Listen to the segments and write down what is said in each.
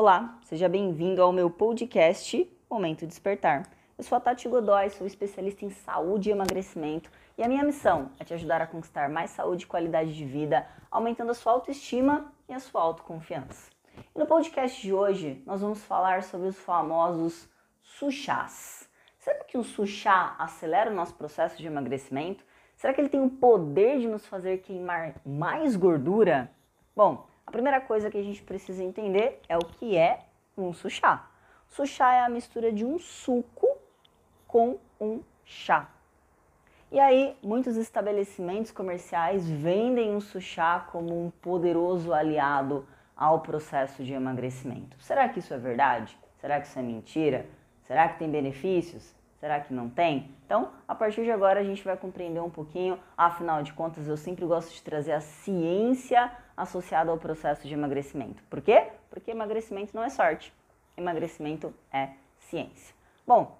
Olá, seja bem-vindo ao meu podcast Momento Despertar. Eu sou a Tati Godoy, sou especialista em saúde e emagrecimento e a minha missão é te ajudar a conquistar mais saúde e qualidade de vida, aumentando a sua autoestima e a sua autoconfiança. E no podcast de hoje nós vamos falar sobre os famosos suchás. Será que o suchá acelera o nosso processo de emagrecimento? Será que ele tem o poder de nos fazer queimar mais gordura? Bom, a primeira coisa que a gente precisa entender é o que é um suchá. Suchá é a mistura de um suco com um chá. E aí, muitos estabelecimentos comerciais vendem o suchá como um poderoso aliado ao processo de emagrecimento. Será que isso é verdade? Será que isso é mentira? Será que tem benefícios? Será que não tem? Então, a partir de agora a gente vai compreender um pouquinho, afinal de contas, eu sempre gosto de trazer a ciência associada ao processo de emagrecimento. Por quê? Porque emagrecimento não é sorte, emagrecimento é ciência. Bom,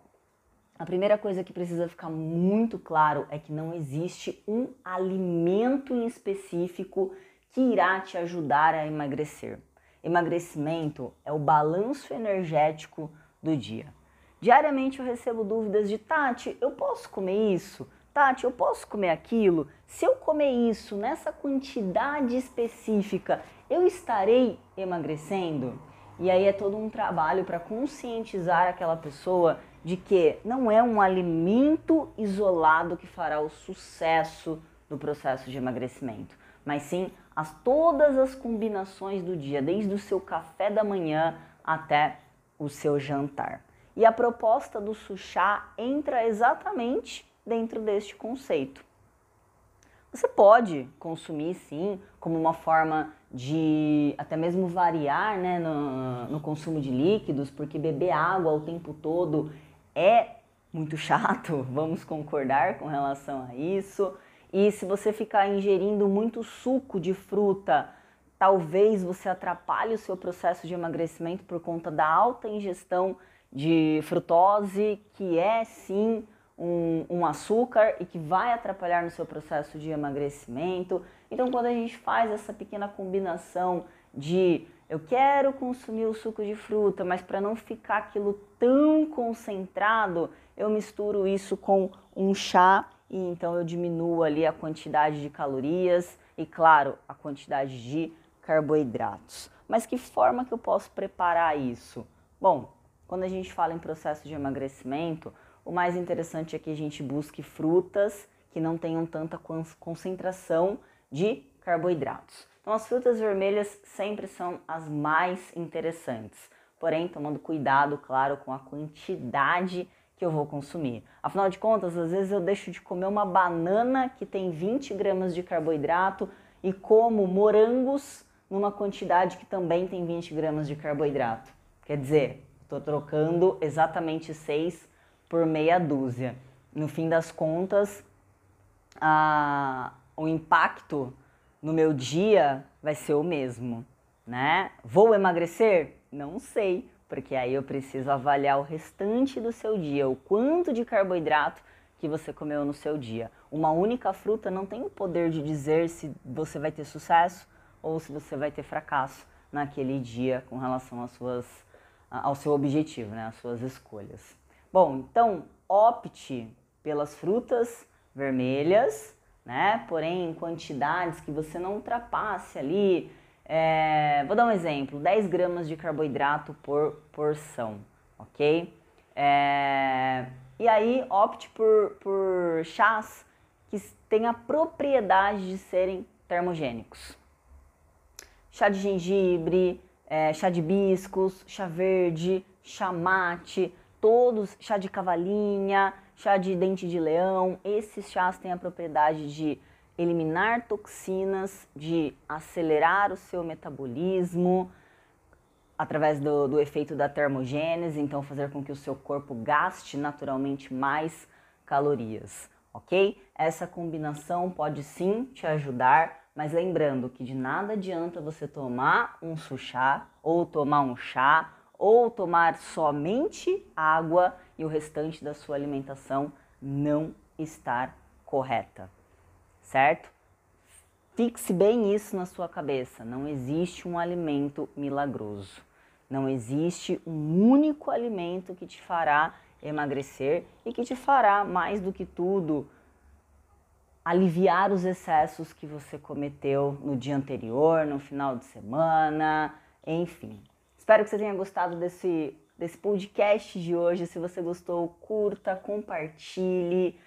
a primeira coisa que precisa ficar muito claro é que não existe um alimento em específico que irá te ajudar a emagrecer. Emagrecimento é o balanço energético do dia. Diariamente eu recebo dúvidas de Tati, eu posso comer isso? Tati, eu posso comer aquilo? Se eu comer isso nessa quantidade específica, eu estarei emagrecendo? E aí é todo um trabalho para conscientizar aquela pessoa de que não é um alimento isolado que fará o sucesso do processo de emagrecimento, mas sim as todas as combinações do dia, desde o seu café da manhã até o seu jantar. E a proposta do Suchá entra exatamente dentro deste conceito. Você pode consumir sim, como uma forma de até mesmo variar né, no, no consumo de líquidos, porque beber água o tempo todo é muito chato, vamos concordar com relação a isso. E se você ficar ingerindo muito suco de fruta, talvez você atrapalhe o seu processo de emagrecimento por conta da alta ingestão de frutose, que é sim um, um, açúcar e que vai atrapalhar no seu processo de emagrecimento. Então, quando a gente faz essa pequena combinação de eu quero consumir o suco de fruta, mas para não ficar aquilo tão concentrado, eu misturo isso com um chá e então eu diminuo ali a quantidade de calorias e, claro, a quantidade de carboidratos. Mas que forma que eu posso preparar isso? Bom, quando a gente fala em processo de emagrecimento, o mais interessante é que a gente busque frutas que não tenham tanta concentração de carboidratos. Então, as frutas vermelhas sempre são as mais interessantes, porém, tomando cuidado, claro, com a quantidade que eu vou consumir. Afinal de contas, às vezes eu deixo de comer uma banana que tem 20 gramas de carboidrato e como morangos numa quantidade que também tem 20 gramas de carboidrato. Quer dizer, Estou trocando exatamente seis por meia dúzia. No fim das contas, a, o impacto no meu dia vai ser o mesmo, né? Vou emagrecer? Não sei, porque aí eu preciso avaliar o restante do seu dia, o quanto de carboidrato que você comeu no seu dia. Uma única fruta não tem o poder de dizer se você vai ter sucesso ou se você vai ter fracasso naquele dia com relação às suas ao seu objetivo, né, às suas escolhas. Bom, então opte pelas frutas vermelhas, né? Porém, em quantidades que você não ultrapasse ali. É, vou dar um exemplo: 10 gramas de carboidrato por porção, ok? É, e aí, opte por, por chás que têm a propriedade de serem termogênicos. Chá de gengibre, é, chá de hibiscos, chá verde, chá mate, todos, chá de cavalinha, chá de dente de leão, esses chás têm a propriedade de eliminar toxinas, de acelerar o seu metabolismo através do, do efeito da termogênese, então fazer com que o seu corpo gaste naturalmente mais calorias, ok? Essa combinação pode sim te ajudar mas lembrando que de nada adianta você tomar um suchá, ou tomar um chá, ou tomar somente água e o restante da sua alimentação não estar correta, certo? Fixe bem isso na sua cabeça. Não existe um alimento milagroso. Não existe um único alimento que te fará emagrecer e que te fará, mais do que tudo, aliviar os excessos que você cometeu no dia anterior, no final de semana, enfim. Espero que você tenha gostado desse, desse podcast de hoje. Se você gostou, curta, compartilhe,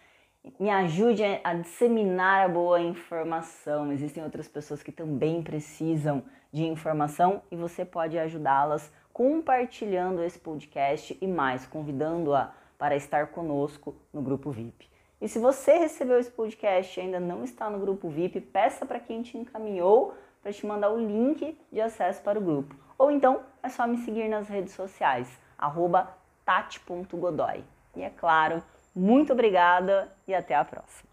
me ajude a disseminar a boa informação. Existem outras pessoas que também precisam de informação e você pode ajudá-las compartilhando esse podcast e mais, convidando-a para estar conosco no grupo VIP. E se você recebeu esse podcast e ainda não está no grupo VIP, peça para quem te encaminhou para te mandar o link de acesso para o grupo. Ou então é só me seguir nas redes sociais, tati.godoy. E é claro, muito obrigada e até a próxima.